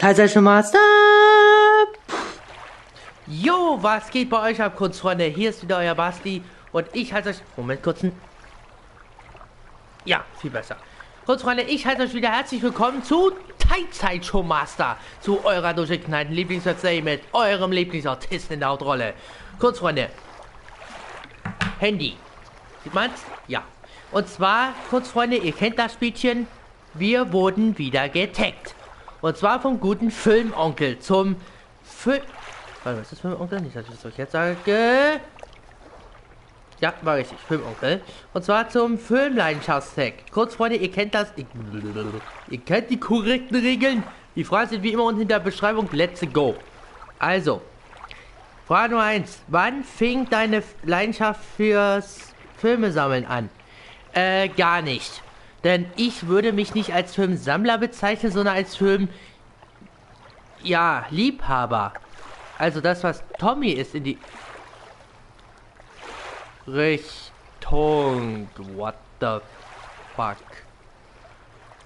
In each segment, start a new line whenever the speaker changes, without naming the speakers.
Teilzeit Master.
Jo, was geht bei euch ab, Kurzfreunde? Hier ist wieder euer Basti und ich halte euch... Moment, kurzen... Ja, viel besser. Kurzfreunde, ich halte euch wieder herzlich willkommen zu Teilzeit Showmaster, zu eurer durchgeknallten Lieblingsverzeih mit eurem Lieblingsartisten in der Hauptrolle. Kurzfreunde, Handy. Sieht man's? Ja. Und zwar, Kurzfreunde, ihr kennt das Spielchen. Wir wurden wieder getaggt. Und zwar vom guten Filmonkel zum Film... Warte, was ist Filmonkel? Nicht, dass ich das euch jetzt sage. Ja, war richtig, Filmonkel. Und zwar zum Filmleidenschaftstag. Kurz, Freunde, ihr kennt das. Ich, ihr kennt die korrekten Regeln. Die Fragen sind wie immer unten in der Beschreibung. Let's go. Also, Frage Nummer 1. Wann fing deine Leidenschaft fürs Filmesammeln an? Äh, gar nicht. Denn ich würde mich nicht als Filmsammler bezeichnen, sondern als Film... Ja, Liebhaber. Also das, was Tommy ist in die... Richtung. What the fuck?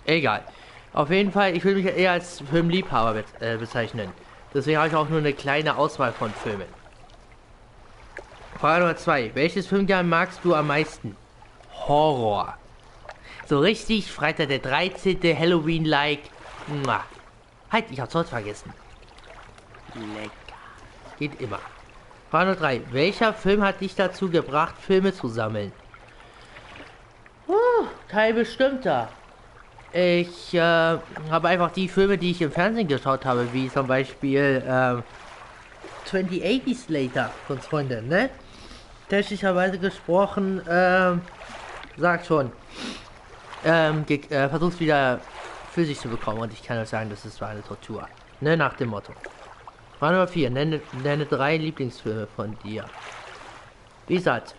Egal. Auf jeden Fall, ich würde mich eher als Filmliebhaber be äh, bezeichnen. Deswegen habe ich auch nur eine kleine Auswahl von Filmen. Frage Nummer 2. Welches Filmjahr magst du am meisten? Horror. So richtig Freitag der 13. Halloween-like. Halt, ich hab's heute vergessen. Lecker. Geht immer. Frage Nummer 3. Welcher Film hat dich dazu gebracht, Filme zu sammeln? Uh, kein bestimmter. Ich äh, habe einfach die Filme, die ich im Fernsehen geschaut habe, wie zum Beispiel äh, 2080 Slater, von Freunde, ne? Technischerweise gesprochen, äh, sagt schon, ähm, äh, versucht wieder für sich zu bekommen und ich kann euch sagen, das ist so eine Tortur, ne? Nach dem Motto. Frage Nummer 4. Nenne, nenne drei Lieblingsfilme von dir. Wie gesagt,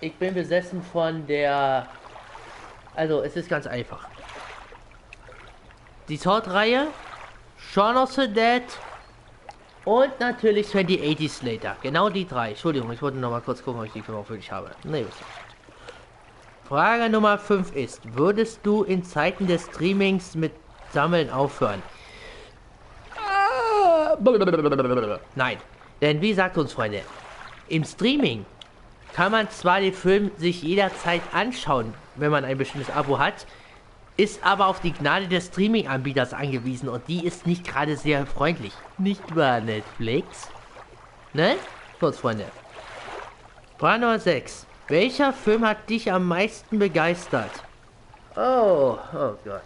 ich bin besessen von der... Also, es ist ganz einfach. Die Sword-Reihe, Shaun of the Dead und natürlich 2080 Slater. Genau die drei. Entschuldigung, ich wollte noch mal kurz gucken, ob ich die Filme auch wirklich habe. Nee, was Frage Nummer 5 ist, würdest du in Zeiten des Streamings mit Sammeln aufhören? Nein, denn wie sagt uns Freunde, im Streaming kann man zwar den Film sich jederzeit anschauen, wenn man ein bestimmtes Abo hat, ist aber auf die Gnade des Streaming-Anbieters angewiesen und die ist nicht gerade sehr freundlich. Nicht wahr, Netflix? Ne? Kurz, Freunde. Frage Nummer 6. Welcher Film hat dich am meisten begeistert? Oh, oh Gott.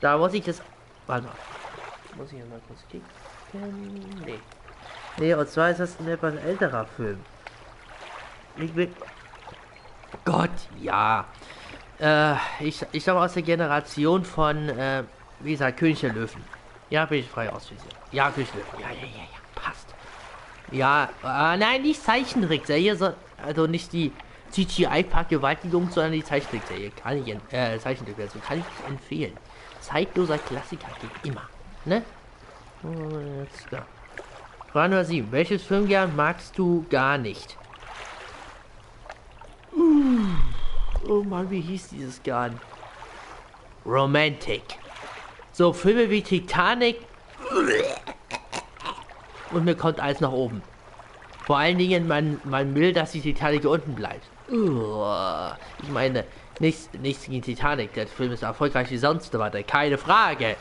Da muss ich das... Warte mal. Muss ich mal kurz kicken? Nee. Nee, und zwar ist das ein etwas älterer Film. Ich bin... Gott, ja. Äh, ich, ich sag aus der Generation von, äh, wie gesagt, König der Löwen. Ja, bin ich frei ausvisiert. Ja, König der Löwen. Ja, ja, ja, ja. Ja, äh, nein, nicht Zeichentrickserie, so, also nicht die CGI-Park-Gewaltigung, sondern die Zeichentrickserie. Kann ich, äh, Zeichentrickserie, kann ich empfehlen. Zeitloser Klassiker geht immer. Ne? Jetzt da. Frage Nummer 7. Welches Filmjahr magst du gar nicht? Oh Mann, wie hieß dieses gar nicht? Romantic. So, Filme wie Titanic. Und mir kommt alles nach oben. Vor allen Dingen, man, man will, dass die Titanic unten bleibt. Ich meine, nichts, nichts gegen Titanic. Der Film ist erfolgreich wie sonst was, keine Frage.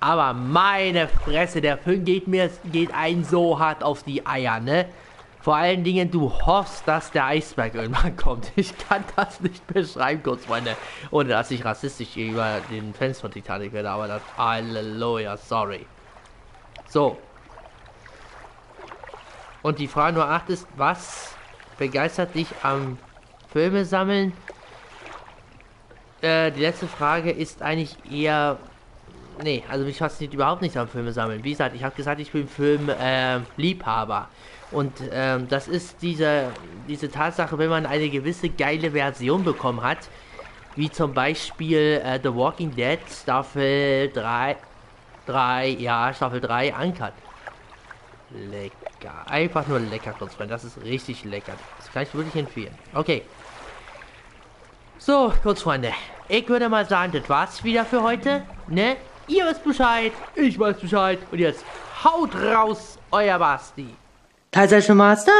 Aber meine Fresse, der Film geht mir, geht einen so hart auf die Eier, ne? Vor allen Dingen, du hoffst, dass der Eisberg irgendwann kommt. Ich kann das nicht beschreiben, kurz, Freunde. Ohne dass ich rassistisch gegenüber den Fans von Titanic werde, aber das... Halleluja, sorry. So. Und die Frage Nummer 8 ist, was begeistert dich am Filme sammeln? Äh, die letzte Frage ist eigentlich eher nee, also mich fasziniert überhaupt nicht am Filme sammeln. Wie gesagt, ich habe gesagt, ich bin Filmliebhaber. Äh, und ähm, das ist diese, diese Tatsache, wenn man eine gewisse geile Version bekommen hat, wie zum Beispiel äh, The Walking Dead Staffel 3, 3, ja, Staffel 3 Uncut. Lecker. Einfach nur lecker, Kurzfreund. Das ist richtig lecker. Das kann ich wirklich empfehlen. Okay. So, Kurzfreunde. Ich würde mal sagen, das war's wieder für heute. Ne? Ihr wisst Bescheid, ich weiß Bescheid. Und jetzt haut raus, euer Basti.
Teilzeit schon Master.